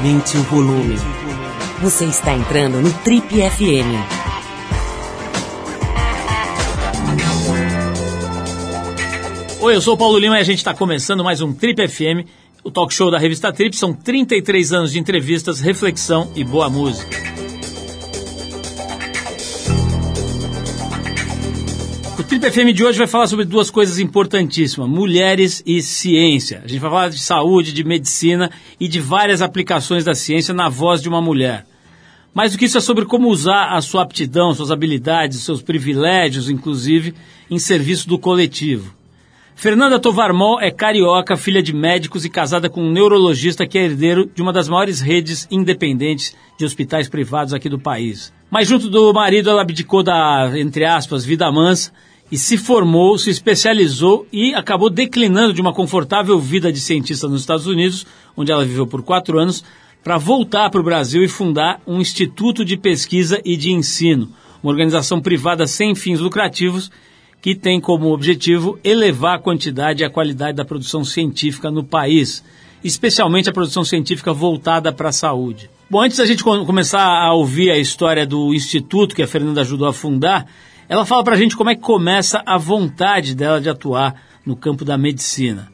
Aumente o volume. Você está entrando no Trip FM. Oi, eu sou o Paulo Lima e a gente está começando mais um Trip FM, o talk show da revista Trip. São 33 anos de entrevistas, reflexão e boa música. Trip FM de hoje vai falar sobre duas coisas importantíssimas: mulheres e ciência. A gente vai falar de saúde, de medicina e de várias aplicações da ciência na voz de uma mulher. Mais do que isso é sobre como usar a sua aptidão, suas habilidades, seus privilégios, inclusive, em serviço do coletivo. Fernanda Tovarmol é carioca, filha de médicos e casada com um neurologista que é herdeiro de uma das maiores redes independentes de hospitais privados aqui do país. Mas junto do marido ela abdicou da, entre aspas, vida mansa e se formou, se especializou e acabou declinando de uma confortável vida de cientista nos Estados Unidos, onde ela viveu por quatro anos, para voltar para o Brasil e fundar um instituto de pesquisa e de ensino, uma organização privada sem fins lucrativos que tem como objetivo elevar a quantidade e a qualidade da produção científica no país, especialmente a produção científica voltada para a saúde. Bom, antes da gente começar a ouvir a história do instituto que a Fernanda ajudou a fundar, ela fala para a gente como é que começa a vontade dela de atuar no campo da medicina.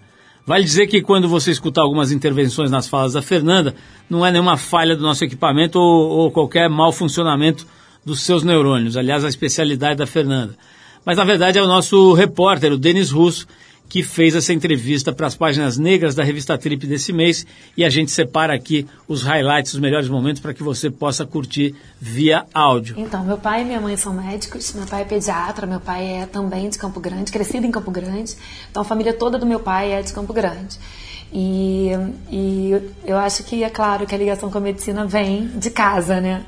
Vale dizer que quando você escutar algumas intervenções nas falas da Fernanda, não é nenhuma falha do nosso equipamento ou, ou qualquer mau funcionamento dos seus neurônios. Aliás, a especialidade da Fernanda. Mas na verdade é o nosso repórter, o Denis Russo, que fez essa entrevista para as páginas negras da revista Trip desse mês e a gente separa aqui os highlights, os melhores momentos para que você possa curtir via áudio. Então, meu pai e minha mãe são médicos, meu pai é pediatra, meu pai é também de Campo Grande, crescido em Campo Grande, então a família toda do meu pai é de Campo Grande. E, e eu acho que é claro que a ligação com a medicina vem de casa, né?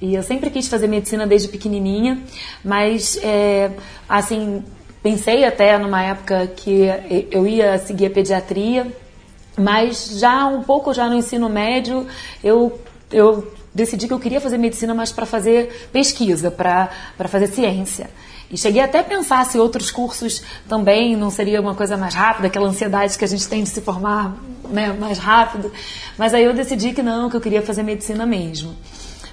E eu sempre quis fazer medicina desde pequenininha, mas, é, assim, pensei até numa época que eu ia seguir a pediatria, mas já um pouco já no ensino médio, eu, eu decidi que eu queria fazer medicina, mas para fazer pesquisa, para fazer ciência. E cheguei até a pensar se outros cursos também não seria uma coisa mais rápida, aquela ansiedade que a gente tem de se formar né, mais rápido. Mas aí eu decidi que não, que eu queria fazer medicina mesmo.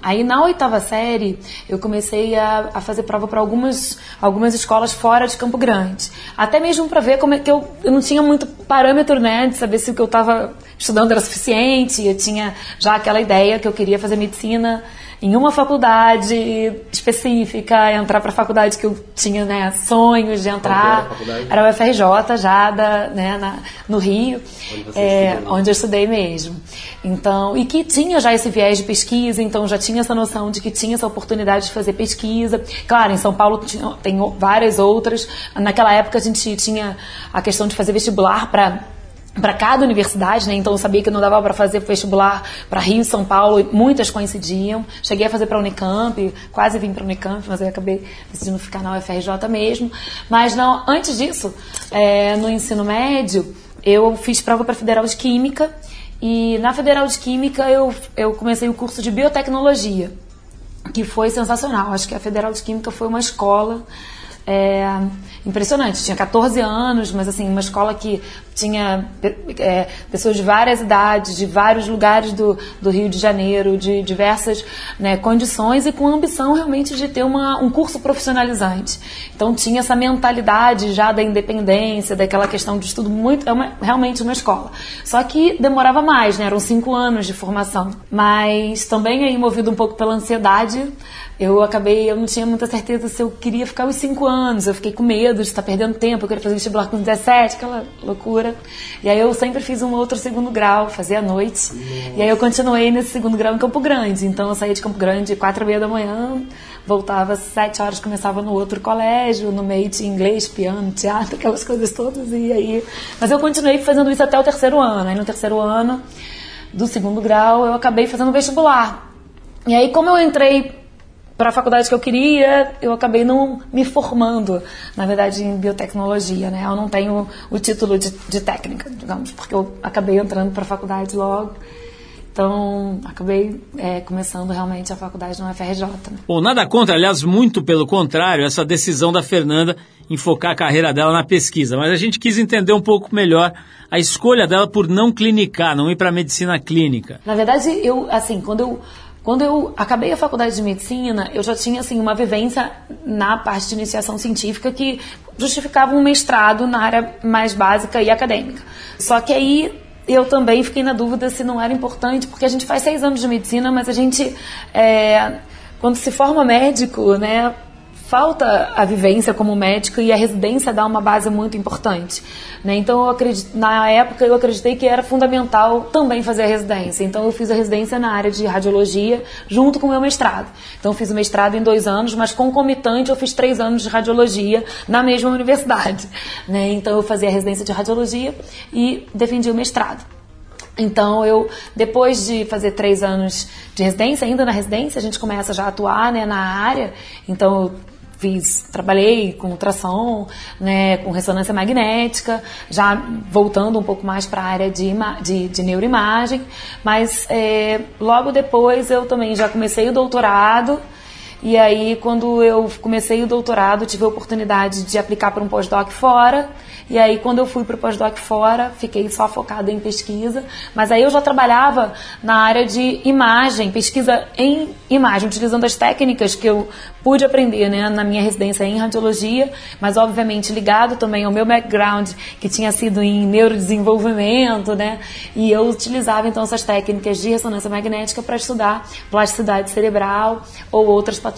Aí na oitava série eu comecei a, a fazer prova para algumas, algumas escolas fora de Campo Grande. Até mesmo para ver como é que eu, eu não tinha muito parâmetro, né, de saber se o que eu estava estudando era suficiente. Eu tinha já aquela ideia que eu queria fazer medicina em uma faculdade específica, entrar para a faculdade que eu tinha né, sonhos de entrar. Era, o FRJ já da, né, na, no Rio, onde, é, onde eu estudei mesmo. Então, e que tinha já esse viés de pesquisa, então já tinha essa noção de que tinha essa oportunidade de fazer pesquisa. Claro, em São Paulo tinha, tem várias outras. Naquela época a gente tinha a questão de fazer vestibular para para cada universidade, né? Então eu sabia que não dava para fazer vestibular para Rio São Paulo, muitas coincidiam. Cheguei a fazer para Unicamp, quase vim para Unicamp, mas aí acabei decidindo ficar na UFRJ mesmo. Mas não, antes disso, é, no ensino médio, eu fiz prova para Federal de Química e na Federal de Química eu, eu comecei o curso de biotecnologia, que foi sensacional. Acho que a Federal de Química foi uma escola é, impressionante. Tinha 14 anos, mas assim, uma escola que tinha é, pessoas de várias idades, de vários lugares do, do Rio de Janeiro, de diversas né, condições e com a ambição realmente de ter uma, um curso profissionalizante. Então tinha essa mentalidade já da independência, daquela questão de estudo muito, é uma, realmente uma escola. Só que demorava mais, né? Eram cinco anos de formação. Mas também aí movido um pouco pela ansiedade, eu acabei, eu não tinha muita certeza se eu queria ficar os cinco anos. Eu fiquei com medo de estar perdendo tempo. Eu queria fazer vestibular com 17, aquela loucura. E aí eu sempre fiz um outro segundo grau, fazia à noite. Nossa. E aí eu continuei nesse segundo grau em Campo Grande. Então eu saía de Campo Grande quatro e meia da manhã, voltava às sete horas, começava no outro colégio, no meio de inglês, piano, teatro, aquelas coisas todas. E aí, mas eu continuei fazendo isso até o terceiro ano. Aí no terceiro ano do segundo grau eu acabei fazendo vestibular. E aí como eu entrei para a faculdade que eu queria, eu acabei não me formando, na verdade, em biotecnologia, né? Eu não tenho o título de, de técnica, digamos, porque eu acabei entrando para a faculdade logo. Então, acabei é, começando realmente a faculdade no UFRJ. Né? Bom, nada contra, aliás, muito pelo contrário, essa decisão da Fernanda em focar a carreira dela na pesquisa. Mas a gente quis entender um pouco melhor a escolha dela por não clinicar, não ir para a medicina clínica. Na verdade, eu, assim, quando eu quando eu acabei a faculdade de medicina, eu já tinha assim uma vivência na parte de iniciação científica que justificava um mestrado na área mais básica e acadêmica. Só que aí eu também fiquei na dúvida se não era importante, porque a gente faz seis anos de medicina, mas a gente, é, quando se forma médico, né, falta a vivência como médico e a residência dá uma base muito importante. Né? Então, acredito, na época, eu acreditei que era fundamental também fazer a residência. Então, eu fiz a residência na área de radiologia junto com o meu mestrado. Então, fiz o mestrado em dois anos, mas concomitante, eu fiz três anos de radiologia na mesma universidade. Né? Então, eu fazia a residência de radiologia e defendi o mestrado. Então, eu, depois de fazer três anos de residência, ainda na residência, a gente começa já a atuar né, na área. Então, fiz, trabalhei com ultrassom, né, com ressonância magnética, já voltando um pouco mais para a área de, de, de, neuroimagem, mas é, logo depois eu também já comecei o doutorado, e aí quando eu comecei o doutorado tive a oportunidade de aplicar para um pós-doc fora, e aí, quando eu fui para o pós-doc fora, fiquei só focada em pesquisa. Mas aí eu já trabalhava na área de imagem, pesquisa em imagem, utilizando as técnicas que eu pude aprender né, na minha residência em radiologia, mas obviamente ligado também ao meu background, que tinha sido em neurodesenvolvimento, né? E eu utilizava então essas técnicas de ressonância magnética para estudar plasticidade cerebral ou outras patologias.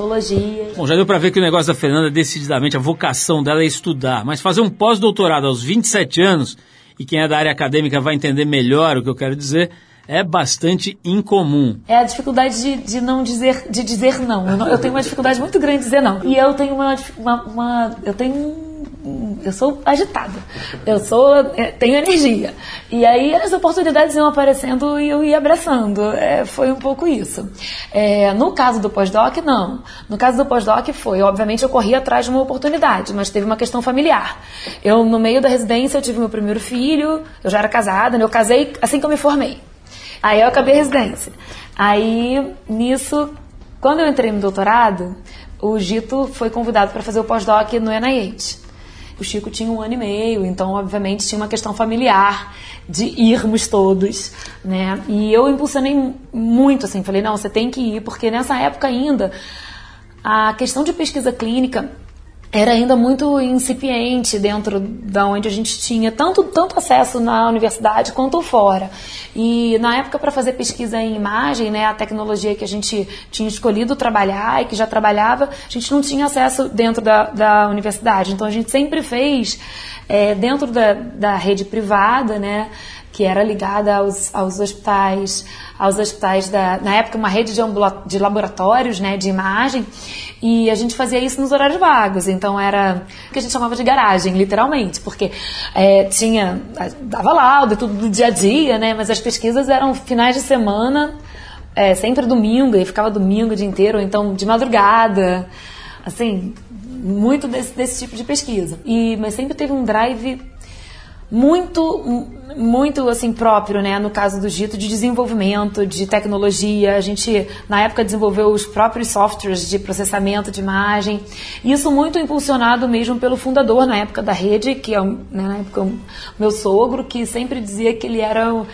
Bom, já deu para ver que o negócio da Fernanda, decididamente, a vocação dela é estudar, mas fazer um pós-doutorado aos 27 anos, e quem é da área acadêmica vai entender melhor o que eu quero dizer, é bastante incomum. É a dificuldade de, de não dizer, de dizer não. Eu, não. eu, tenho uma dificuldade muito grande de dizer não. E eu tenho uma, uma, uma eu tenho eu sou agitada, eu sou, é, tenho energia. E aí as oportunidades iam aparecendo e eu ia abraçando. É, foi um pouco isso. É, no caso do pós-doc, não. No caso do pós-doc foi, obviamente eu corri atrás de uma oportunidade, mas teve uma questão familiar. Eu, no meio da residência, eu tive meu primeiro filho, eu já era casada, né? eu casei assim que eu me formei. Aí eu acabei a residência. Aí, nisso, quando eu entrei no doutorado, o Gito foi convidado para fazer o pós-doc no NIH. O Chico tinha um ano e meio, então, obviamente, tinha uma questão familiar de irmos todos, né? E eu impulsionei muito, assim, falei, não, você tem que ir, porque nessa época ainda, a questão de pesquisa clínica era ainda muito incipiente dentro da onde a gente tinha tanto, tanto acesso na universidade quanto fora. E na época para fazer pesquisa em imagem, né, a tecnologia que a gente tinha escolhido trabalhar e que já trabalhava, a gente não tinha acesso dentro da, da universidade. Então a gente sempre fez é, dentro da, da rede privada, né, que era ligada aos, aos hospitais, aos hospitais da, na época uma rede de, de laboratórios, né, de imagem, e a gente fazia isso nos horários vagos, então era o que a gente chamava de garagem, literalmente, porque é, tinha, dava laudo, tudo do dia a dia, né, mas as pesquisas eram finais de semana, é, sempre domingo, e ficava domingo o dia inteiro, ou então de madrugada, assim, muito desse, desse tipo de pesquisa. E, mas sempre teve um drive muito muito assim próprio, né, no caso do Gito de desenvolvimento, de tecnologia. A gente na época desenvolveu os próprios softwares de processamento de imagem. Isso muito impulsionado mesmo pelo fundador na época da rede, que é né, na época meu sogro, que sempre dizia que ele era um,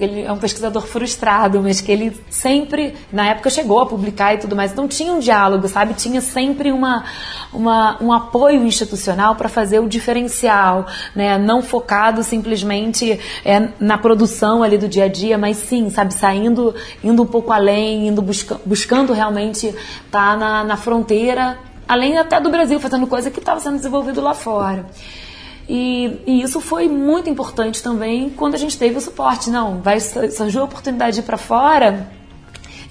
ele é um pesquisador frustrado, mas que ele sempre na época chegou a publicar e tudo mais. Então tinha um diálogo, sabe? Tinha sempre uma, uma um apoio institucional para fazer o diferencial, né? Não focado simplesmente é, na produção ali do dia a dia, mas sim, sabe, saindo, indo um pouco além, indo busca, buscando realmente estar tá na, na fronteira, além até do Brasil, fazendo coisa que estava sendo desenvolvido lá fora. E, e, isso foi muito importante também quando a gente teve o suporte. Não, vai surgiu a oportunidade de ir para fora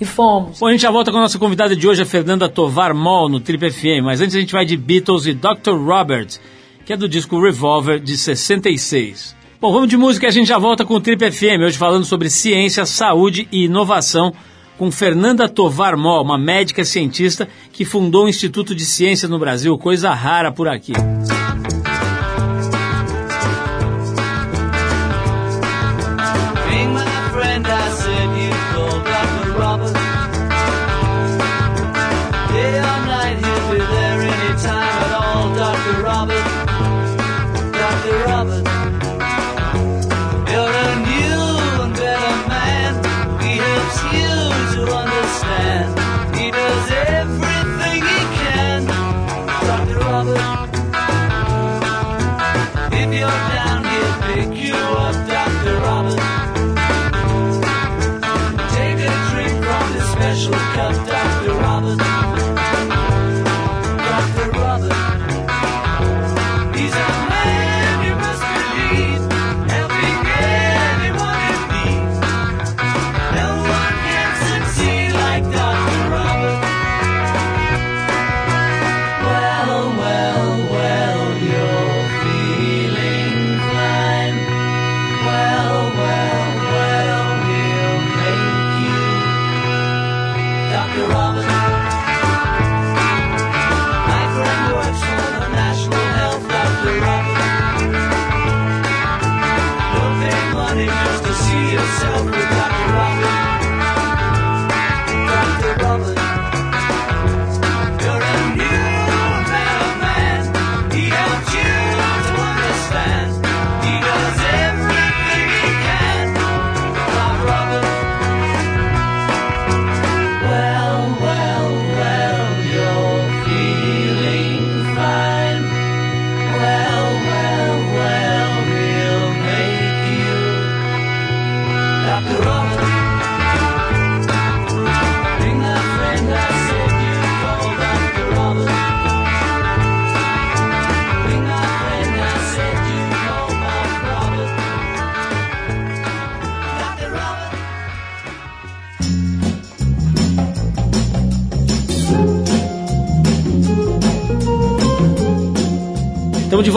e fomos. Bom, a gente já volta com a nossa convidada de hoje, a Fernanda Tovar Mol, no Trip FM. Mas antes a gente vai de Beatles e Dr. Robert, que é do disco Revolver de 66. Bom, vamos de música e a gente já volta com o Trip FM, hoje falando sobre ciência, saúde e inovação, com Fernanda Tovar Mol, uma médica cientista que fundou o Instituto de Ciência no Brasil, coisa rara por aqui. Bring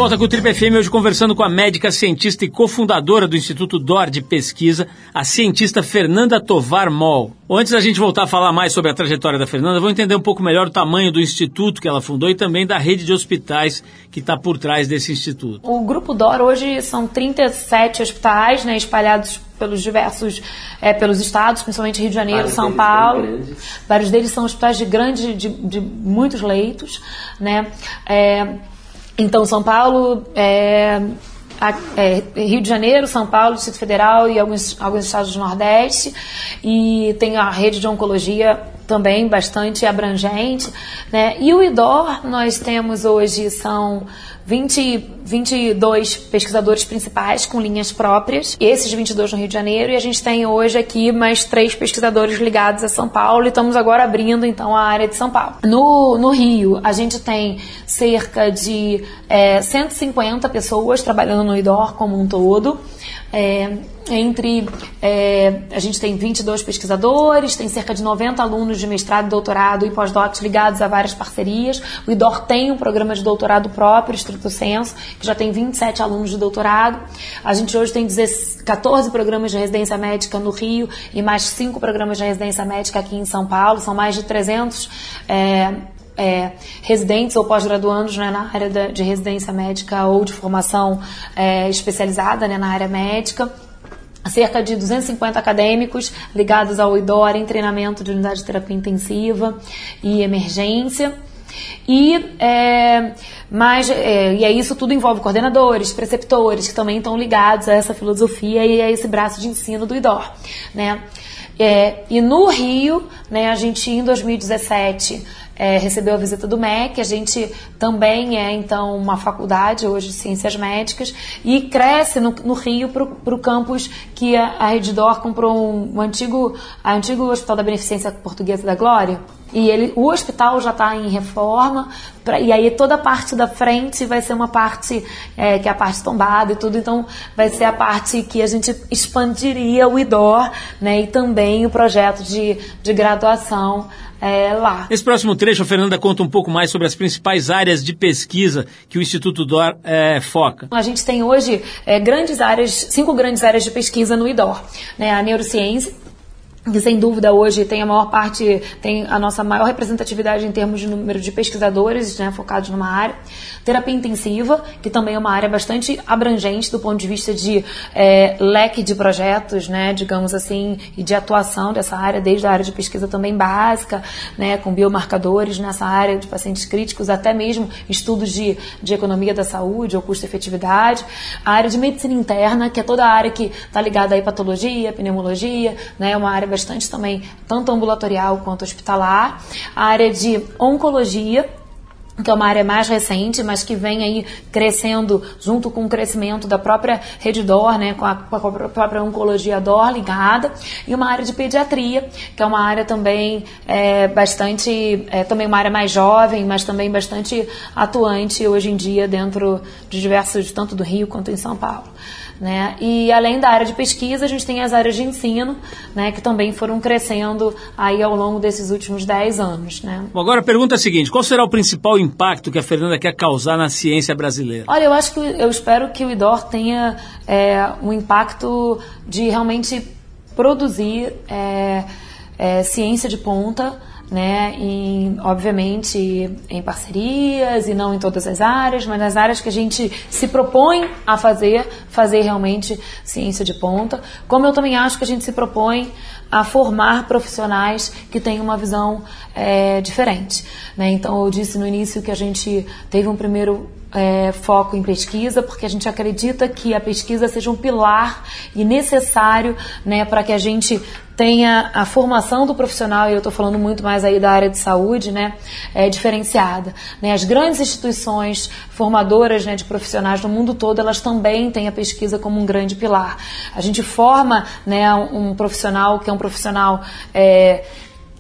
volta com o Triple FM, hoje conversando com a médica, cientista e cofundadora do Instituto DOR de Pesquisa, a cientista Fernanda Tovar Moll. Antes da gente voltar a falar mais sobre a trajetória da Fernanda, vamos entender um pouco melhor o tamanho do instituto que ela fundou e também da rede de hospitais que está por trás desse instituto. O Grupo DOR hoje são 37 hospitais né, espalhados pelos diversos, é, pelos estados, principalmente Rio de Janeiro, Vários São Paulo. Vários deles são hospitais de grandes, de, de muitos leitos, né? É, então, São Paulo, é, é, Rio de Janeiro, São Paulo, Distrito Federal e alguns, alguns estados do Nordeste. E tem a rede de oncologia também bastante abrangente. Né? E o IDOR, nós temos hoje, são 20, 22 pesquisadores principais com linhas próprias, esses 22 no Rio de Janeiro, e a gente tem hoje aqui mais três pesquisadores ligados a São Paulo e estamos agora abrindo então a área de São Paulo. No, no Rio, a gente tem cerca de é, 150 pessoas trabalhando no IDOR como um todo. É, entre é, a gente tem 22 pesquisadores, tem cerca de 90 alunos de mestrado, doutorado e pós-doc ligados a várias parcerias. O IDOR tem um programa de doutorado próprio, estrito senso, que já tem 27 alunos de doutorado. A gente hoje tem 14 programas de residência médica no Rio e mais 5 programas de residência médica aqui em São Paulo. São mais de 300 é, é, residentes ou pós-graduandos né, na área de residência médica ou de formação é, especializada né, na área médica cerca de 250 acadêmicos ligados ao IDOR em treinamento de unidade de terapia intensiva e emergência. E, é, mas, é, e é isso tudo envolve coordenadores, preceptores, que também estão ligados a essa filosofia e a esse braço de ensino do IDOR. Né? É, e no Rio, né, a gente em 2017 é, recebeu a visita do MEC. A gente também é, então, uma faculdade hoje de ciências médicas e cresce no, no Rio para o campus que a, a Reddor comprou um, um antigo, a antigo Hospital da Beneficência Portuguesa da Glória. E ele, o hospital já está em reforma, pra, e aí toda a parte da frente vai ser uma parte é, que é a parte tombada e tudo, então vai ser a parte que a gente expandiria o IDOR né, e também o projeto de, de graduação é, lá. Nesse próximo trecho, a Fernanda conta um pouco mais sobre as principais áreas de pesquisa que o Instituto DOR é, foca. A gente tem hoje é, grandes áreas, cinco grandes áreas de pesquisa no IDOR. Né? A neurociência, que sem dúvida hoje tem a maior parte, tem a nossa maior representatividade em termos de número de pesquisadores né, focados numa área. Terapia intensiva, que também é uma área bastante abrangente do ponto de vista de é, leque de projetos, né, digamos assim, e de atuação dessa área, desde a área de pesquisa também básica, né, com biomarcadores nessa área de pacientes críticos, até mesmo estudos de, de economia da saúde ou custo-efetividade. A área de medicina interna, que é toda a área que está ligada à patologia, pneumologia, né, uma área bastante também, tanto ambulatorial quanto hospitalar. A área de oncologia, que é uma área mais recente, mas que vem aí crescendo junto com o crescimento da própria rede DOR, né, com a, com a própria oncologia DOR ligada, e uma área de pediatria, que é uma área também é, bastante, é, também uma área mais jovem, mas também bastante atuante hoje em dia dentro de diversos, tanto do Rio quanto em São Paulo. Né? E além da área de pesquisa, a gente tem as áreas de ensino, né, que também foram crescendo aí ao longo desses últimos 10 anos. Né? Bom, agora a pergunta é a seguinte: qual será o principal impacto que a Fernanda quer causar na ciência brasileira? Olha, eu acho que eu espero que o IDOR tenha é, um impacto de realmente produzir é, é, ciência de ponta né? Em, obviamente em parcerias e não em todas as áreas, mas nas áreas que a gente se propõe a fazer, fazer realmente ciência de ponta. Como eu também acho que a gente se propõe a formar profissionais que tenham uma visão é, diferente. Né? Então eu disse no início que a gente teve um primeiro é, foco em pesquisa, porque a gente acredita que a pesquisa seja um pilar e necessário né, para que a gente tenha a formação do profissional, e eu estou falando muito mais aí da área de saúde, né, é, diferenciada. Né? As grandes instituições formadoras né, de profissionais no mundo todo, elas também têm a pesquisa como um grande pilar. A gente forma né, um, profissional que é um profissional é,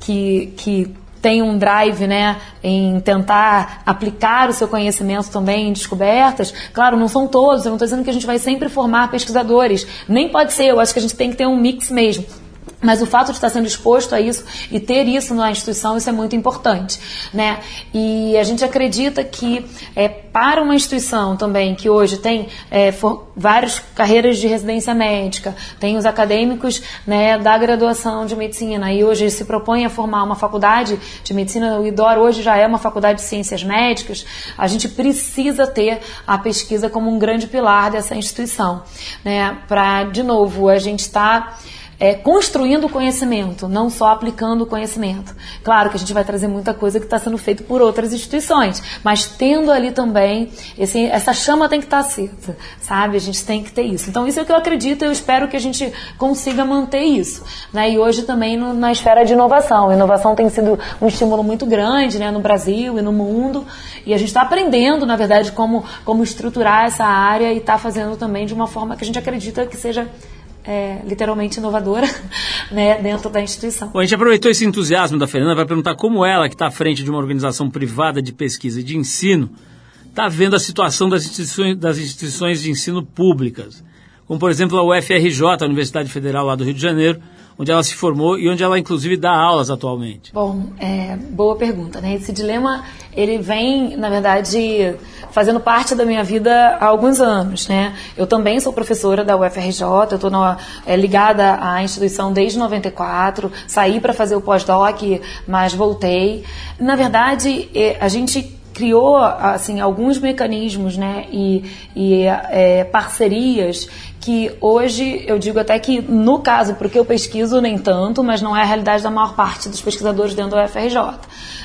que, que tem um drive né, em tentar aplicar o seu conhecimento também em descobertas. Claro, não são todos, eu não estou dizendo que a gente vai sempre formar pesquisadores. Nem pode ser, eu acho que a gente tem que ter um mix mesmo. Mas o fato de estar sendo exposto a isso e ter isso na instituição, isso é muito importante. Né? E a gente acredita que é, para uma instituição também que hoje tem é, várias carreiras de residência médica, tem os acadêmicos né, da graduação de medicina e hoje se propõe a formar uma faculdade de medicina, o IDOR hoje já é uma faculdade de ciências médicas, a gente precisa ter a pesquisa como um grande pilar dessa instituição. Né? Para, de novo, a gente está é, construindo o conhecimento, não só aplicando o conhecimento. Claro que a gente vai trazer muita coisa que está sendo feito por outras instituições, mas tendo ali também, esse, essa chama tem que estar tá acesa, sabe? A gente tem que ter isso. Então, isso é o que eu acredito e eu espero que a gente consiga manter isso. Né? E hoje também no, na esfera de inovação. A inovação tem sido um estímulo muito grande né, no Brasil e no mundo, e a gente está aprendendo, na verdade, como, como estruturar essa área e está fazendo também de uma forma que a gente acredita que seja é, literalmente inovadora né, dentro da instituição. Bom, a gente aproveitou esse entusiasmo da Fernanda para perguntar como ela, que está à frente de uma organização privada de pesquisa e de ensino, está vendo a situação das instituições, das instituições de ensino públicas, como por exemplo a UFRJ, a Universidade Federal lá do Rio de Janeiro, onde ela se formou e onde ela inclusive dá aulas atualmente? Bom, é, boa pergunta, né? Esse dilema ele vem, na verdade, fazendo parte da minha vida há alguns anos, né? Eu também sou professora da UFRJ, eu estou é, ligada à instituição desde 94, saí para fazer o pós-doc, mas voltei. Na verdade, é, a gente criou assim alguns mecanismos né e, e é, parcerias que hoje eu digo até que no caso porque eu pesquiso nem tanto mas não é a realidade da maior parte dos pesquisadores dentro da UFRJ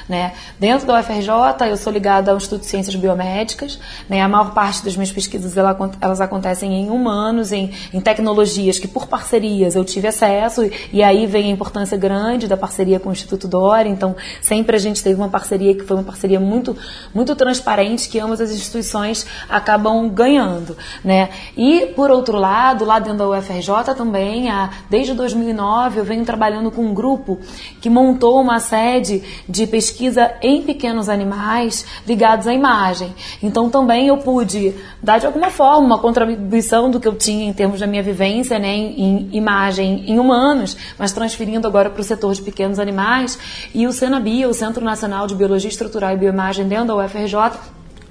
né? Dentro da UFRJ, eu sou ligada ao Instituto de Ciências Biomédicas. Né? A maior parte das minhas pesquisas elas acontecem em humanos, em, em tecnologias que, por parcerias, eu tive acesso. E aí vem a importância grande da parceria com o Instituto Dora. Então, sempre a gente teve uma parceria que foi uma parceria muito, muito transparente, que ambas as instituições acabam ganhando. Né? E, por outro lado, lá dentro da UFRJ também, há, desde 2009, eu venho trabalhando com um grupo que montou uma sede de pesquisa em pequenos animais ligados à imagem. Então também eu pude dar de alguma forma uma contribuição do que eu tinha em termos da minha vivência né, em, em imagem em humanos, mas transferindo agora para o setor de pequenos animais. E o Senabia, o Centro Nacional de Biologia Estrutural e Bioimagem dentro da UFRJ,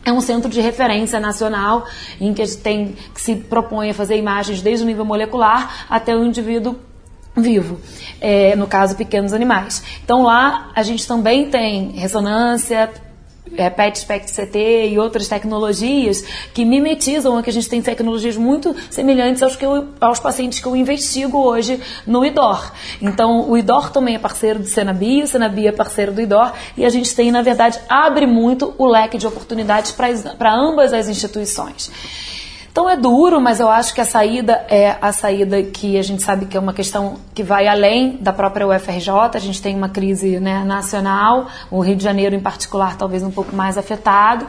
é um centro de referência nacional em que, tem, que se propõe a fazer imagens desde o nível molecular até o indivíduo vivo, é, no caso pequenos animais. Então lá a gente também tem ressonância, é, PET, SPECT, CT e outras tecnologias que mimetizam que a gente tem tecnologias muito semelhantes aos, que eu, aos pacientes que eu investigo hoje no IDOR. Então, o IDOR também é parceiro do Senabia, o Senabia é parceiro do IDOR e a gente tem, na verdade, abre muito o leque de oportunidades para ambas as instituições. Então é duro, mas eu acho que a saída é a saída que a gente sabe que é uma questão que vai além da própria UFRJ. A gente tem uma crise né, nacional, o Rio de Janeiro em particular talvez um pouco mais afetado,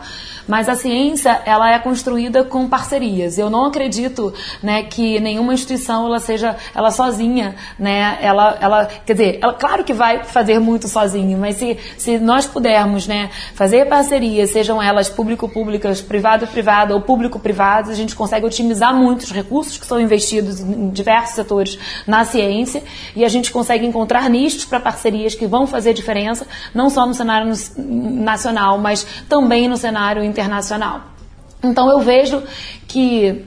mas a ciência ela é construída com parcerias. Eu não acredito né, que nenhuma instituição ela seja ela sozinha, né? Ela, ela quer dizer, ela, claro que vai fazer muito sozinho, mas se, se nós pudermos né, fazer parcerias, sejam elas público-públicas, privado-privado ou público-privadas, a gente consegue otimizar muitos recursos que são investidos em diversos setores na ciência e a gente consegue encontrar nichos para parcerias que vão fazer diferença, não só no cenário nacional, mas também no cenário internacional. Então eu vejo que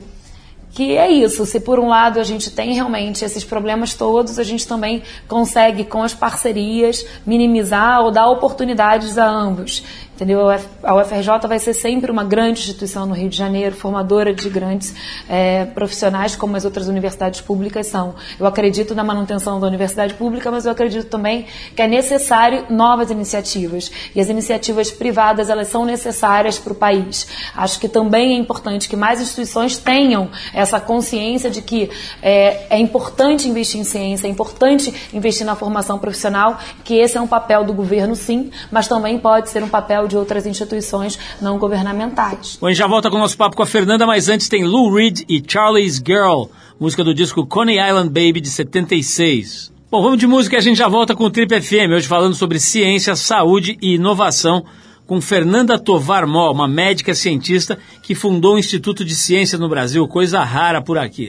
que é isso. Se por um lado a gente tem realmente esses problemas todos, a gente também consegue com as parcerias minimizar ou dar oportunidades a ambos. Entendeu? A UFRJ vai ser sempre uma grande instituição no Rio de Janeiro, formadora de grandes é, profissionais, como as outras universidades públicas são. Eu acredito na manutenção da universidade pública, mas eu acredito também que é necessário novas iniciativas. E as iniciativas privadas, elas são necessárias para o país. Acho que também é importante que mais instituições tenham essa consciência de que é, é importante investir em ciência, é importante investir na formação profissional, que esse é um papel do governo, sim, mas também pode ser um papel de outras instituições não governamentais. Bom, a gente já volta com o nosso papo com a Fernanda, mas antes tem Lou Reed e Charlie's Girl, música do disco Coney Island Baby de 76. Bom, vamos de música e a gente já volta com o Trip FM, hoje falando sobre ciência, saúde e inovação com Fernanda Tovar Mol, uma médica cientista que fundou o Instituto de Ciência no Brasil, coisa rara por aqui.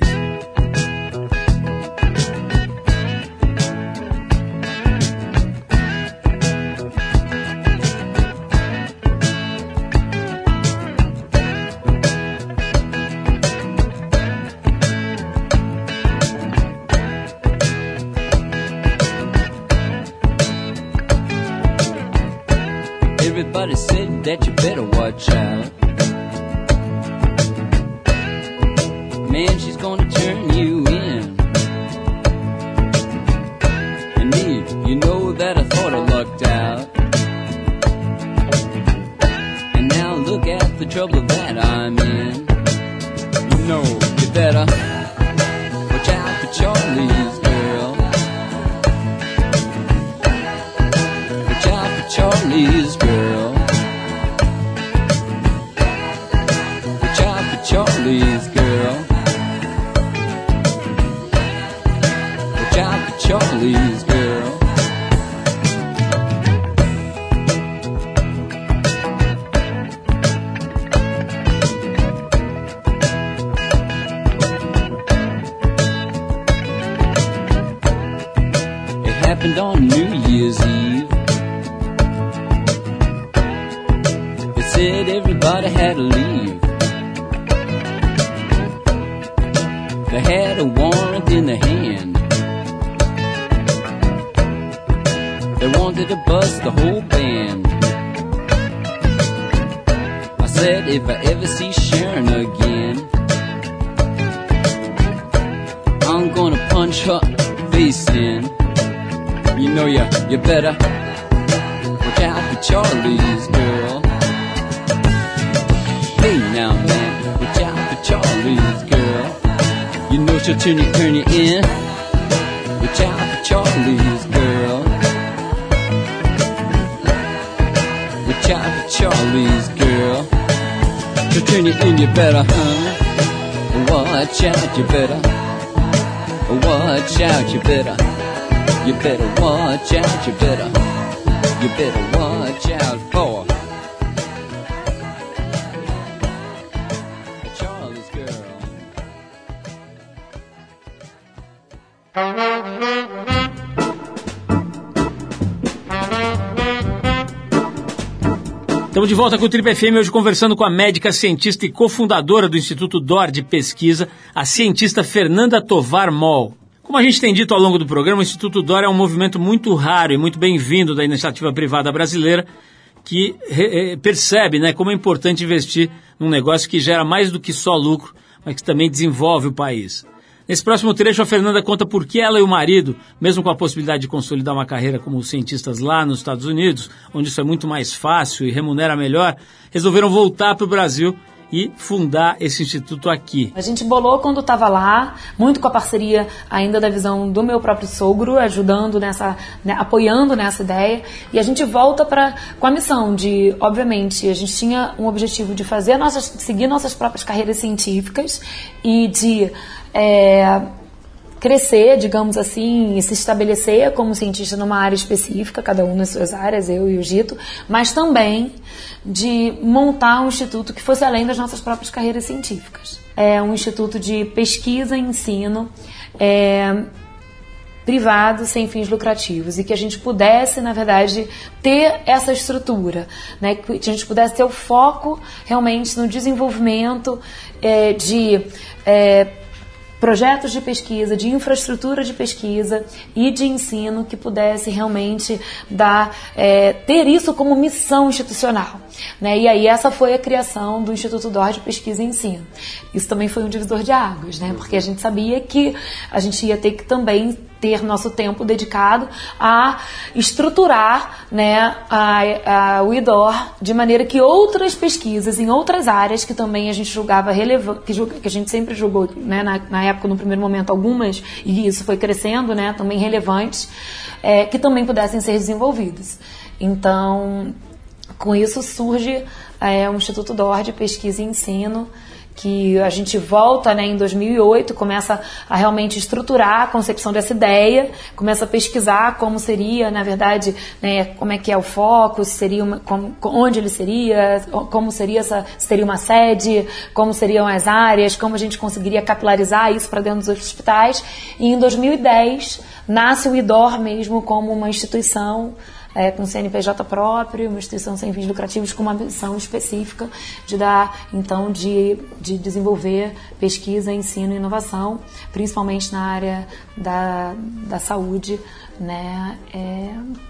Everybody said that you better watch out. Man, she's gonna turn you in. And me, you know that I thought I lucked out. And now look at the trouble that I'm in. You know, you better. Hey now, man, watch out for Charlie's girl. You know she'll turn you, turn you in. Watch out for Charlie's girl. Watch out for Charlie's girl. She'll turn you in, you better, huh? Watch out, you better. Watch out, you better. You better watch out, you better. You better watch out for. Volta com o Triple FM, hoje conversando com a médica cientista e cofundadora do Instituto DOR de Pesquisa, a cientista Fernanda Tovar Moll. Como a gente tem dito ao longo do programa, o Instituto DOR é um movimento muito raro e muito bem-vindo da iniciativa privada brasileira que percebe né, como é importante investir num negócio que gera mais do que só lucro, mas que também desenvolve o país. Nesse próximo trecho, a Fernanda conta por que ela e o marido, mesmo com a possibilidade de consolidar uma carreira como cientistas lá nos Estados Unidos, onde isso é muito mais fácil e remunera melhor, resolveram voltar para o Brasil e fundar esse instituto aqui. A gente bolou quando estava lá, muito com a parceria ainda da visão do meu próprio sogro, ajudando nessa, né, apoiando nessa ideia, e a gente volta para com a missão de, obviamente, a gente tinha um objetivo de fazer nossas, seguir nossas próprias carreiras científicas e de é, crescer, digamos assim, e se estabelecer como cientista numa área específica, cada um nas suas áreas, eu e o Gito, mas também de montar um instituto que fosse além das nossas próprias carreiras científicas. É um instituto de pesquisa e ensino é, privado sem fins lucrativos e que a gente pudesse, na verdade, ter essa estrutura, né? que a gente pudesse ter o foco realmente no desenvolvimento é, de é, projetos de pesquisa, de infraestrutura de pesquisa e de ensino que pudesse realmente dar, é, ter isso como missão institucional. Né? E aí essa foi a criação do Instituto DOR de Pesquisa e Ensino. Isso também foi um divisor de águas, né? porque a gente sabia que a gente ia ter que também ter nosso tempo dedicado a estruturar né, a, a, o IDOR de maneira que outras pesquisas em outras áreas que também a gente julgava relevante, que, que, a gente sempre julgou né, na, na, época, no primeiro momento, algumas, e isso foi crescendo, né, também relevantes, é, que também pudessem ser desenvolvidas. Então, com isso surge é, o Instituto DOR de Pesquisa e Ensino, que a gente volta né, em 2008, começa a realmente estruturar a concepção dessa ideia, começa a pesquisar como seria, na verdade, né, como é que é o foco, seria uma, onde ele seria, como seria essa, seria uma sede, como seriam as áreas, como a gente conseguiria capilarizar isso para dentro dos hospitais. E em 2010 nasce o IDOR mesmo como uma instituição é, com CNPJ próprio, uma instituição sem fins lucrativos com uma missão específica de dar, então, de, de desenvolver pesquisa, ensino e inovação, principalmente na área da, da saúde, né? É,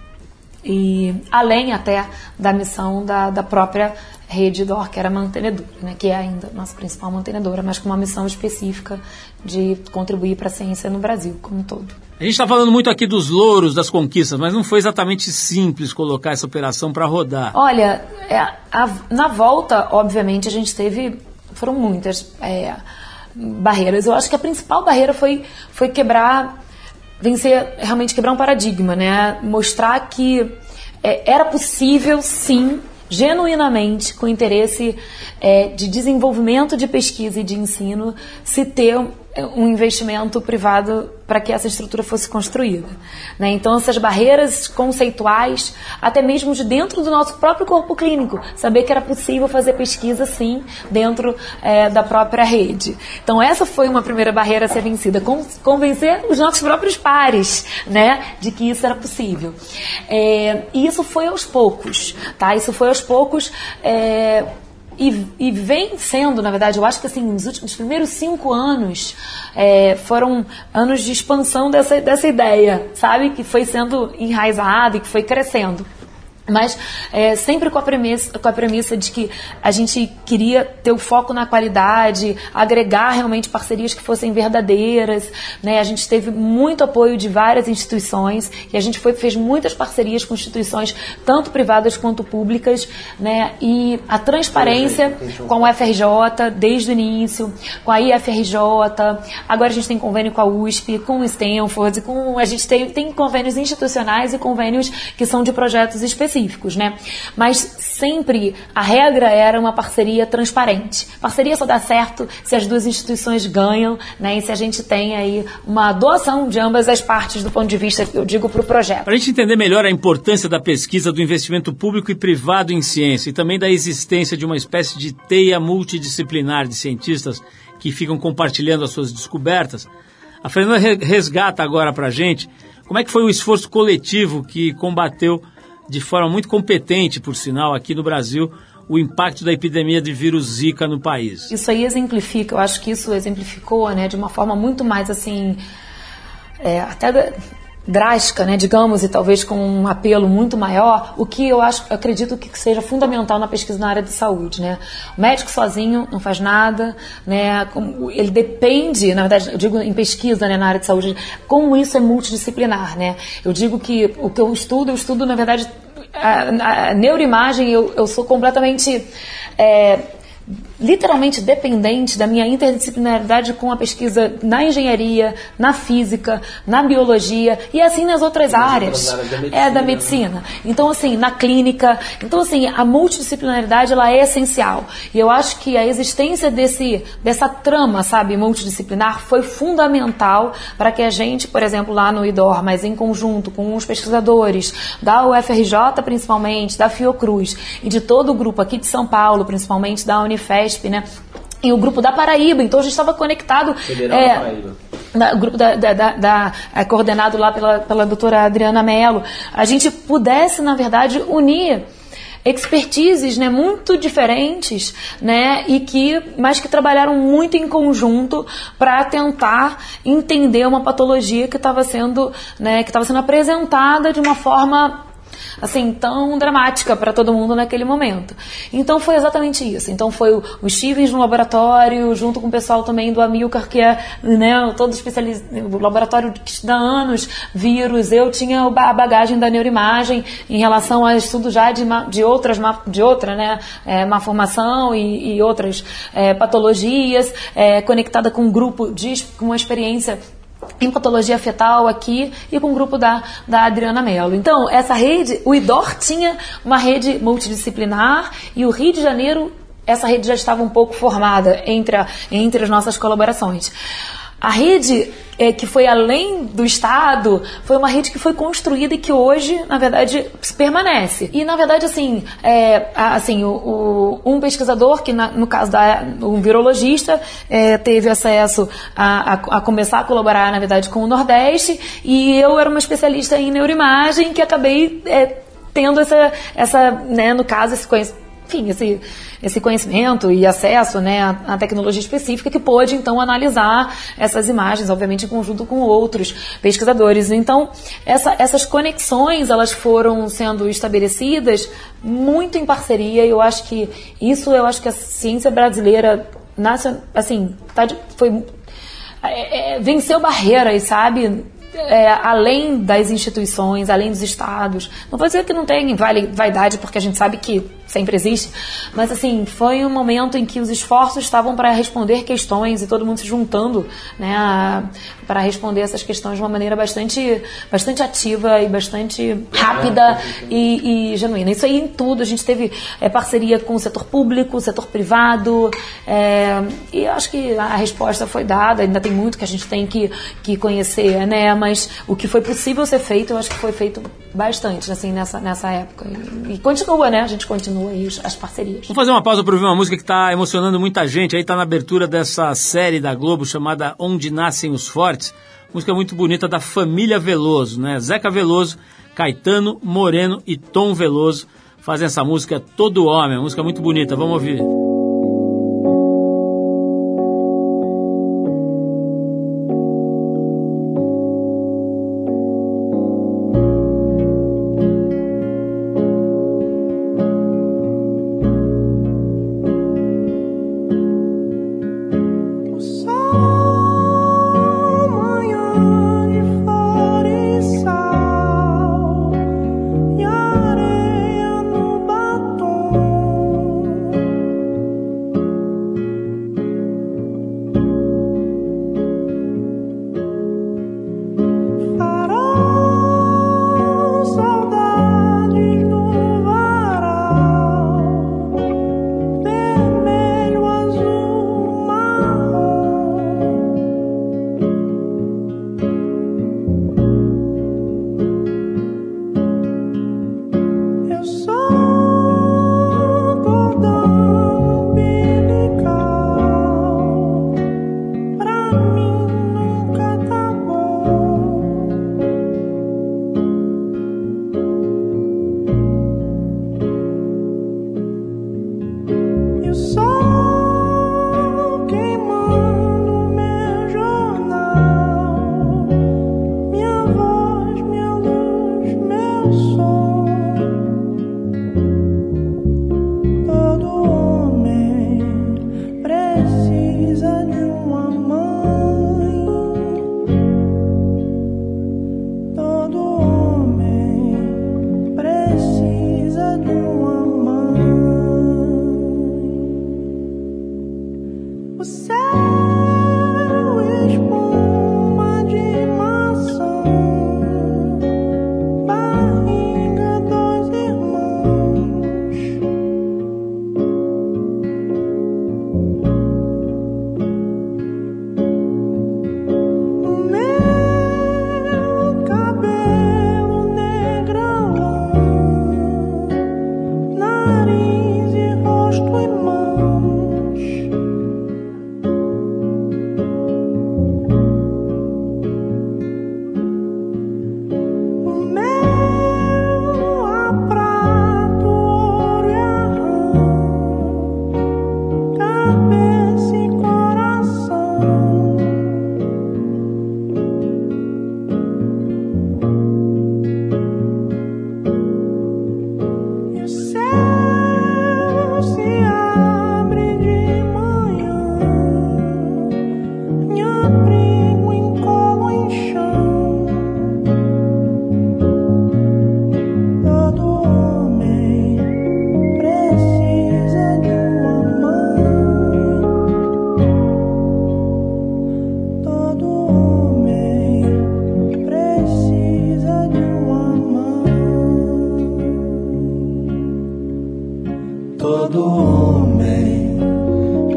e além até da missão da, da própria rede DOR, que era mantenedora, né, que é ainda nossa principal mantenedora, mas com uma missão específica de contribuir para a ciência no Brasil como um todo. A gente está falando muito aqui dos louros, das conquistas, mas não foi exatamente simples colocar essa operação para rodar. Olha, é, a, na volta, obviamente, a gente teve. Foram muitas é, barreiras. Eu acho que a principal barreira foi, foi quebrar, vencer, realmente quebrar um paradigma, né? Mostrar que é, era possível, sim, genuinamente, com interesse é, de desenvolvimento de pesquisa e de ensino, se ter um investimento privado para que essa estrutura fosse construída. Né? Então, essas barreiras conceituais, até mesmo de dentro do nosso próprio corpo clínico, saber que era possível fazer pesquisa, sim, dentro é, da própria rede. Então, essa foi uma primeira barreira a ser vencida, convencer os nossos próprios pares né, de que isso era possível. É, e isso foi aos poucos, tá? Isso foi aos poucos. É, e, e, vem sendo, na verdade, eu acho que assim, nos últimos primeiros cinco anos é, foram anos de expansão dessa, dessa ideia, sabe? Que foi sendo enraizada e que foi crescendo. Mas é, sempre com a, premissa, com a premissa de que a gente queria ter o foco na qualidade, agregar realmente parcerias que fossem verdadeiras. Né? A gente teve muito apoio de várias instituições e a gente foi, fez muitas parcerias com instituições, tanto privadas quanto públicas. Né? E a transparência com o FRJ desde o início, com a IFRJ, agora a gente tem convênio com a USP, com o Stanford, com, a gente tem, tem convênios institucionais e convênios que são de projetos específicos específicos, né? Mas sempre a regra era uma parceria transparente. Parceria só dá certo se as duas instituições ganham, né? E se a gente tem aí uma doação de ambas as partes do ponto de vista, eu digo, para o projeto. Para a gente entender melhor a importância da pesquisa, do investimento público e privado em ciência e também da existência de uma espécie de teia multidisciplinar de cientistas que ficam compartilhando as suas descobertas, a Fernanda resgata agora para a gente como é que foi o esforço coletivo que combateu de forma muito competente, por sinal, aqui no Brasil, o impacto da epidemia de vírus Zika no país. Isso aí exemplifica, eu acho que isso exemplificou, né, de uma forma muito mais assim, é, até drástica, né, digamos, e talvez com um apelo muito maior, o que eu acho, acredito que seja fundamental na pesquisa na área de saúde, né? O médico sozinho não faz nada, né? Ele depende, na verdade, eu digo em pesquisa, né, na área de saúde, como isso é multidisciplinar, né? Eu digo que o que eu estudo, eu estudo, na verdade, a, a neuroimagem, eu, eu sou completamente é, literalmente dependente da minha interdisciplinaridade com a pesquisa na engenharia, na física, na biologia e assim nas outras nas áreas, outras áreas da é da medicina. Então assim, na clínica, então assim, a multidisciplinaridade ela é essencial. E eu acho que a existência desse dessa trama, sabe, multidisciplinar foi fundamental para que a gente, por exemplo, lá no IDOR, mas em conjunto com os pesquisadores da UFRJ principalmente, da Fiocruz e de todo o grupo aqui de São Paulo, principalmente da Unifesp né? E o grupo da Paraíba, então a gente estava conectado. Federal é, da Paraíba. Na, o grupo da, da, da, da é, coordenado lá pela, pela doutora Adriana Mello, a gente pudesse, na verdade, unir expertises né, muito diferentes, né, e que, mas que trabalharam muito em conjunto para tentar entender uma patologia que estava sendo, né, que estava sendo apresentada de uma forma assim, tão dramática para todo mundo naquele momento. Então foi exatamente isso. Então foi o, o Stevens no laboratório, junto com o pessoal também do Amilcar, que é né, todo especialista, o laboratório que estuda anos vírus. Eu tinha a bagagem da neuroimagem em relação a estudo já de, de outras, de outra, né, é, malformação e, e outras é, patologias, é, conectada com um grupo de, com uma experiência em patologia fetal aqui e com o grupo da, da Adriana Mello. Então, essa rede, o IDOR tinha uma rede multidisciplinar e o Rio de Janeiro, essa rede já estava um pouco formada entre, a, entre as nossas colaborações. A rede é, que foi além do Estado foi uma rede que foi construída e que hoje, na verdade, permanece. E, na verdade, assim, é, assim o, o, um pesquisador, que na, no caso da um virologista, é, teve acesso a, a, a, começar a colaborar, na verdade, com o Nordeste, e eu era uma especialista em neuroimagem que acabei é, tendo essa, essa né, no caso, esse conhecimento enfim, esse, esse conhecimento e acesso né, à, tecnologia específica que pôde, então, analisar essas imagens, obviamente, em conjunto com outros pesquisadores. Então, essa, essas conexões, elas foram sendo estabelecidas muito em parceria e eu acho que isso, eu acho que a ciência brasileira, assim, tá foi, é, é, venceu barreiras, sabe? é, além das instituições, além dos estados. Não vou dizer que não tem vaidade, porque a gente sabe que sempre existe, mas assim, foi um momento em que os esforços estavam para responder questões e todo mundo se juntando né, para responder essas questões de uma maneira bastante, bastante ativa e bastante rápida e, e genuína. Isso aí em tudo, a gente teve é, parceria com o setor público, o setor privado, é, e acho que a resposta foi dada, ainda tem muito que a gente tem que, que conhecer, né? mas o que foi possível ser feito, eu acho que foi feito bastante, assim, nessa, nessa época. E, e continua, né? A gente continua aí as parcerias. Vamos fazer uma pausa para ouvir uma música que está emocionando muita gente. Aí está na abertura dessa série da Globo chamada Onde Nascem os Fortes. Música muito bonita da família Veloso, né? Zeca Veloso, Caetano, Moreno e Tom Veloso fazem essa música Todo Homem. Música muito bonita. Vamos ouvir. Todo homem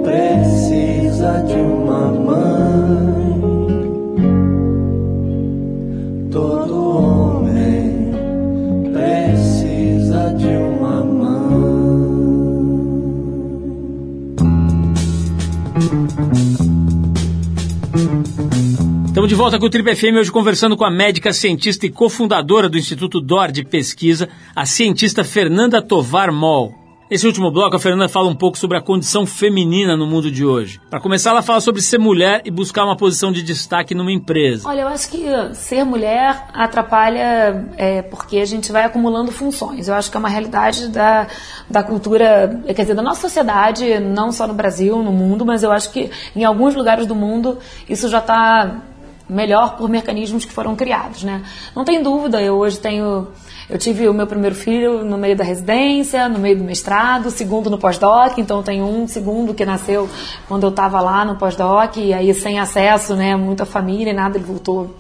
precisa de uma mãe. Todo homem precisa de uma mãe. Estamos de volta com o Triple FM, hoje conversando com a médica, cientista e cofundadora do Instituto DOR de Pesquisa, a cientista Fernanda Tovar Moll. Nesse último bloco, a Fernanda fala um pouco sobre a condição feminina no mundo de hoje. Para começar, ela fala sobre ser mulher e buscar uma posição de destaque numa empresa. Olha, eu acho que ser mulher atrapalha é, porque a gente vai acumulando funções. Eu acho que é uma realidade da, da cultura, quer dizer, da nossa sociedade, não só no Brasil, no mundo, mas eu acho que em alguns lugares do mundo isso já está melhor por mecanismos que foram criados, né? Não tem dúvida, eu hoje tenho eu tive o meu primeiro filho no meio da residência, no meio do mestrado, segundo no pós-doc, então tenho um segundo que nasceu quando eu estava lá no pós-doc, e aí sem acesso, né, muita família e nada, ele voltou,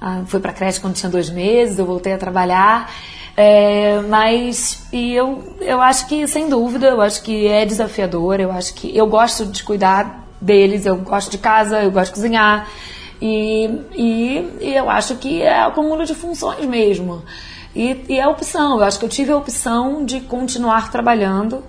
ah, foi para creche quando tinha dois meses, eu voltei a trabalhar, é, mas e eu, eu acho que, sem dúvida, eu acho que é desafiador, eu acho que eu gosto de cuidar deles, eu gosto de casa, eu gosto de cozinhar, e, e, e eu acho que é acúmulo de funções mesmo. E, e é opção, eu acho que eu tive a opção de continuar trabalhando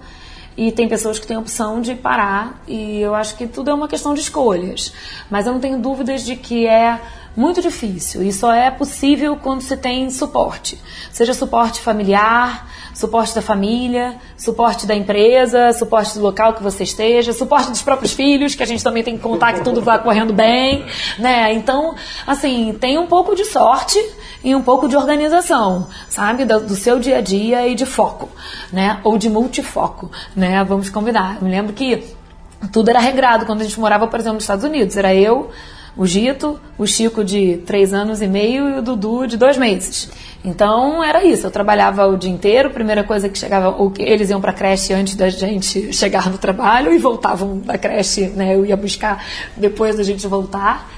e tem pessoas que têm a opção de parar e eu acho que tudo é uma questão de escolhas. Mas eu não tenho dúvidas de que é muito difícil e só é possível quando se tem suporte. Seja suporte familiar, suporte da família, suporte da empresa, suporte do local que você esteja, suporte dos próprios filhos, que a gente também tem que contar que tudo vai correndo bem, né? Então, assim, tem um pouco de sorte e um pouco de organização, sabe? Do, do, seu dia a dia e de foco, né? Ou de multifoco, né? Vamos combinar. Eu me lembro que tudo era regrado quando a gente morava, por exemplo, nos Estados Unidos. Era eu, o Gito, o Chico de três anos e meio e o Dudu de dois meses. Então era isso, eu trabalhava o dia inteiro, primeira coisa que chegava, eles iam para creche antes da gente chegar no trabalho e voltavam da creche, né? Eu ia buscar depois da gente voltar.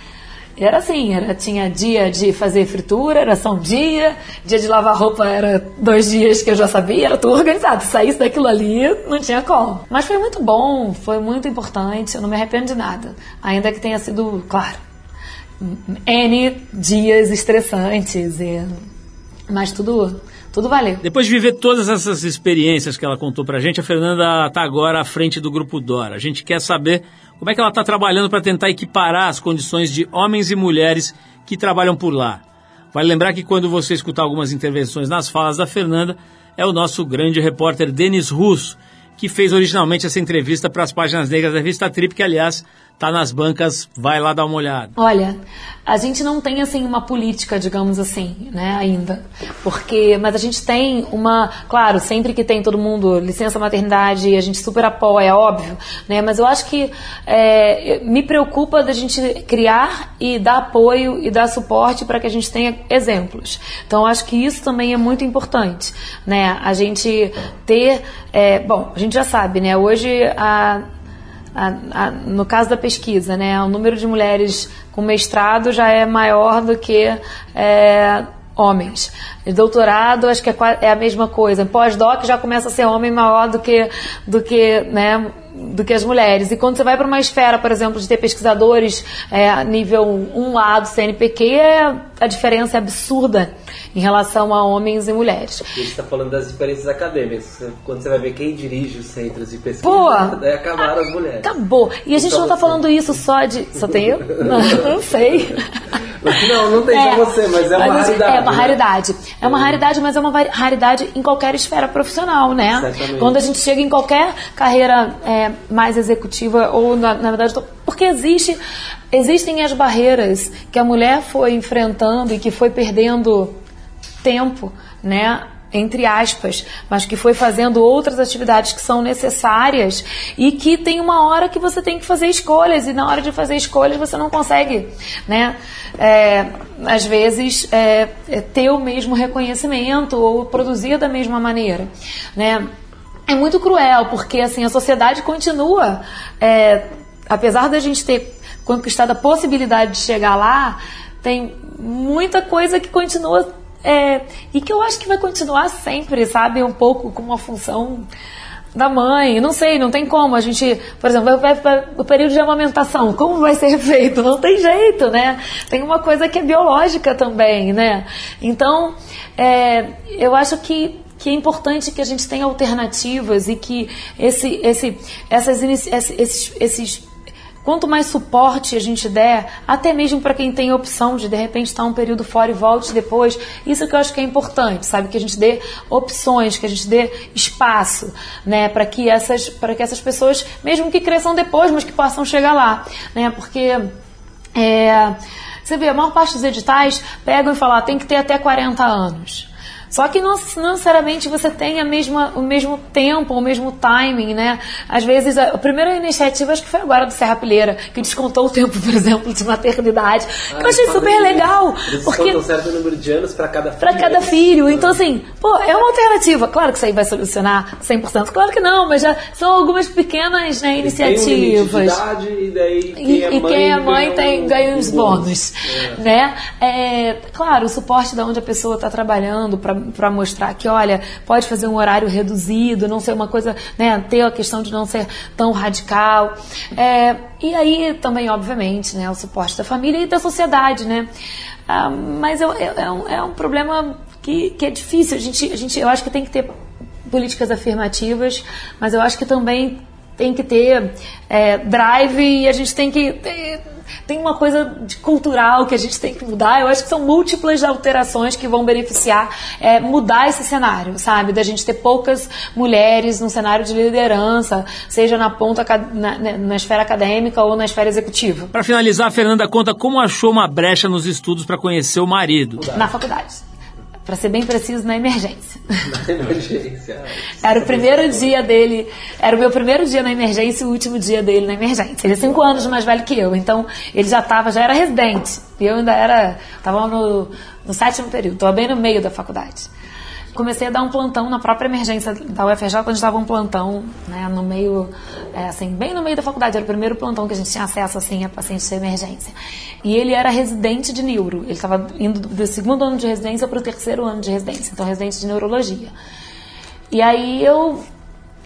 Era assim, era, tinha dia de fazer fritura, era só um dia, dia de lavar roupa era dois dias que eu já sabia, era tudo organizado. Se saísse daquilo ali, não tinha como. Mas foi muito bom, foi muito importante, eu não me arrependo de nada. Ainda que tenha sido, claro, N dias estressantes, e... mas tudo tudo valeu. Depois de viver todas essas experiências que ela contou pra gente, a Fernanda está agora à frente do Grupo Dora. A gente quer saber como é que ela está trabalhando para tentar equiparar as condições de homens e mulheres que trabalham por lá. Vale lembrar que quando você escutar algumas intervenções nas falas da Fernanda, é o nosso grande repórter Denis Russo, que fez originalmente essa entrevista para as páginas negras da revista Trip, que aliás tá nas bancas, vai lá dar uma olhada. Olha, a gente não tem assim uma política, digamos assim, né, ainda. Porque, mas a gente tem uma, claro, sempre que tem todo mundo licença maternidade, a gente super apoia, é óbvio, né? Mas eu acho que é, me preocupa da gente criar e dar apoio e dar suporte para que a gente tenha exemplos. Então, eu acho que isso também é muito importante, né? A gente ter, é, bom, a gente já sabe, né? Hoje a a, a, no caso da pesquisa, né, o número de mulheres com mestrado já é maior do que é, homens. Doutorado, acho que é, é a mesma coisa. Pós-doc já começa a ser homem maior do que, do que né, do que as mulheres. E quando você vai para uma esfera, por exemplo, de ter pesquisadores é, nível 1A do CNPq, é, a diferença é absurda em relação a homens e mulheres. A gente está falando das experiências acadêmicas. Quando você vai ver quem dirige os centros de pesquisa, Pô, daí acabaram as mulheres. Acabou. E a gente não está falando isso só de. Só tem eu? Não, não sei. Não, não tem é, só você, mas é uma mas, raridade. É uma né? É uma raridade, mas é uma raridade em qualquer esfera profissional, né? Exatamente. Quando a gente chega em qualquer carreira é, mais executiva, ou na, na verdade, porque existe, existem as barreiras que a mulher foi enfrentando e que foi perdendo tempo, né? Entre aspas, mas que foi fazendo outras atividades que são necessárias e que tem uma hora que você tem que fazer escolhas e na hora de fazer escolhas você não consegue, né? É, às vezes é, é ter o mesmo reconhecimento ou produzir da mesma maneira, né? É muito cruel porque assim a sociedade continua, é, apesar da gente ter conquistado a possibilidade de chegar lá, tem muita coisa que continua é, e que eu acho que vai continuar sempre, sabe? Um pouco com uma função da mãe, não sei, não tem como. A gente, por exemplo, o período de amamentação, como vai ser feito? Não tem jeito, né? Tem uma coisa que é biológica também, né? Então, é, eu acho que que é importante que a gente tenha alternativas e que esse, esse, essas, esses, esses Quanto mais suporte a gente der, até mesmo para quem tem opção de de repente estar um período fora e volte depois, isso que eu acho que é importante, sabe? Que a gente dê opções, que a gente dê espaço, né? Para que essas, para que essas pessoas, mesmo que cresçam depois, mas que possam chegar lá, né? Porque é, você vê, a maior parte dos editais pegam e falam, ah, tem que ter até 40 anos. Só que não, não necessariamente você tem a mesma, o mesmo tempo, o mesmo timing, né? Às vezes, a, a primeira iniciativa acho que foi agora do Serra Pilheira, que descontou o tempo, por exemplo, de maternidade. Ah, que eu achei super isso. legal. Eles porque um certo número de anos para cada filho. Para cada filho. Então, assim, pô, é uma alternativa. Claro que isso aí vai solucionar 100%. Claro que não, mas já são algumas pequenas né, iniciativas. Tem um e daí quem e, é mãe, quem é mãe tem, ganha os bônus. É. Né? É, claro, o suporte de onde a pessoa está trabalhando para para mostrar que, olha, pode fazer um horário reduzido, não ser uma coisa, né, ter a questão de não ser tão radical. É, e aí também, obviamente, né, o suporte da família e da sociedade, né. Ah, mas é, é, um, é um problema que, que é difícil. A gente, a gente, eu acho que tem que ter políticas afirmativas, mas eu acho que também tem que ter é, drive e a gente tem que ter, tem uma coisa de cultural que a gente tem que mudar. Eu acho que são múltiplas alterações que vão beneficiar é, mudar esse cenário, sabe? Da gente ter poucas mulheres no cenário de liderança, seja na ponta na, na esfera acadêmica ou na esfera executiva. Para finalizar, a Fernanda conta como achou uma brecha nos estudos para conhecer o marido. Na faculdade para ser bem preciso, na emergência. Na emergência. era o primeiro dia dele, era o meu primeiro dia na emergência e o último dia dele na emergência. Ele é cinco anos mais velho que eu, então ele já estava, já era residente. E eu ainda era, estava no, no sétimo período, estava bem no meio da faculdade comecei a dar um plantão na própria emergência da UFRJ, onde estava um plantão, né, no meio, é, assim, bem no meio da faculdade, era o primeiro plantão que a gente tinha acesso, assim, a pacientes de emergência. E ele era residente de neuro, ele estava indo do segundo ano de residência para o terceiro ano de residência, então residente de neurologia. E aí eu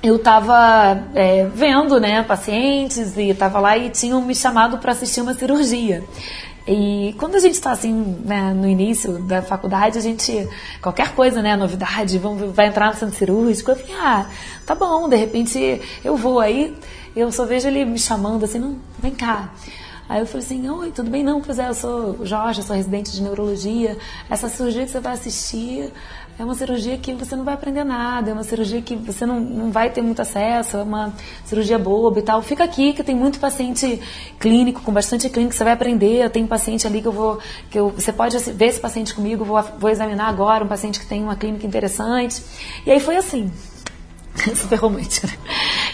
eu estava é, vendo né, pacientes e estava lá e tinham me chamado para assistir uma cirurgia. E quando a gente está assim, né, no início da faculdade, a gente, qualquer coisa, né, novidade, vamos, vai entrar no centro cirúrgico, eu falei, ah, tá bom, de repente eu vou. Aí eu só vejo ele me chamando assim, não, vem cá. Aí eu falei assim, oi, tudo bem? Não, pois é, eu sou Jorge, eu sou residente de neurologia. Essa cirurgia que você vai assistir é uma cirurgia que você não vai aprender nada, é uma cirurgia que você não, não vai ter muito acesso, é uma cirurgia boba e tal. Fica aqui que tem muito paciente clínico, com bastante clínico, você vai aprender. Eu tenho paciente ali que eu vou. que eu, Você pode ver esse paciente comigo, vou, vou examinar agora, um paciente que tem uma clínica interessante. E aí foi assim. super romântico. Né?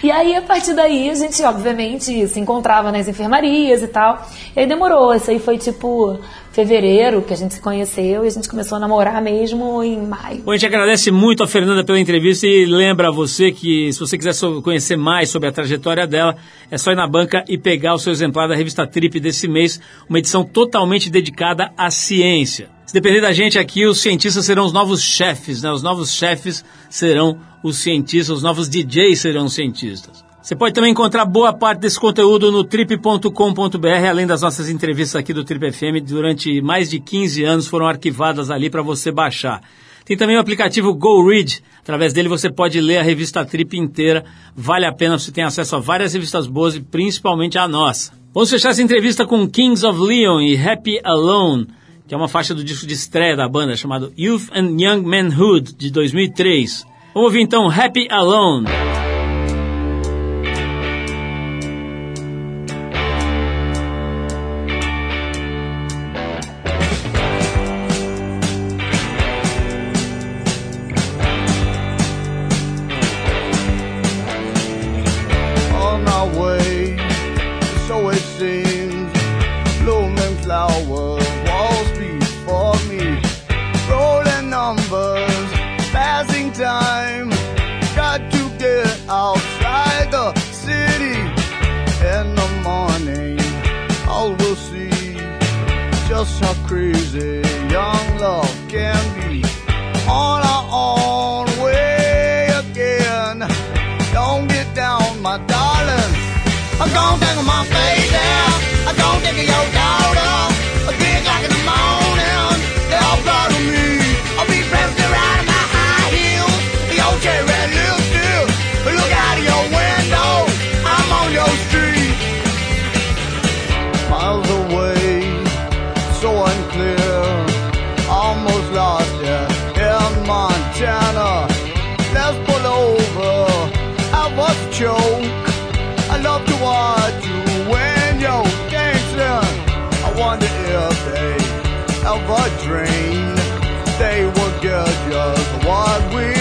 E aí, a partir daí, a gente, obviamente, se encontrava nas enfermarias e tal. E aí demorou. Isso aí foi tipo fevereiro que a gente se conheceu e a gente começou a namorar mesmo em maio. Bom, a gente agradece muito a Fernanda pela entrevista e lembra a você que se você quiser conhecer mais sobre a trajetória dela, é só ir na banca e pegar o seu exemplar da revista Trip desse mês, uma edição totalmente dedicada à ciência. Se depender da gente aqui, os cientistas serão os novos chefes, né? Os novos chefes serão os cientistas, os novos DJs serão os cientistas. Você pode também encontrar boa parte desse conteúdo no trip.com.br, além das nossas entrevistas aqui do Trip FM, durante mais de 15 anos foram arquivadas ali para você baixar. Tem também o aplicativo Go Read, através dele você pode ler a revista Trip inteira, vale a pena, você tem acesso a várias revistas boas e principalmente a nossa. Vamos fechar essa entrevista com Kings of Leon e Happy Alone, que é uma faixa do disco de estreia da banda chamado Youth and Young Manhood, de 2003. Vamos ouvir então Happy Alone. On way, so it seems. else how crazy young love can be. On our own way again. Don't get down, my darling. I'm gonna take my baby. I'm gonna take your daughter. I love to watch you when you're dancing. I wonder if they ever dream they will get just what we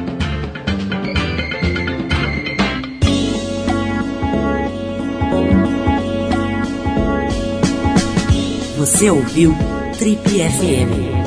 Você ouviu Trip FM.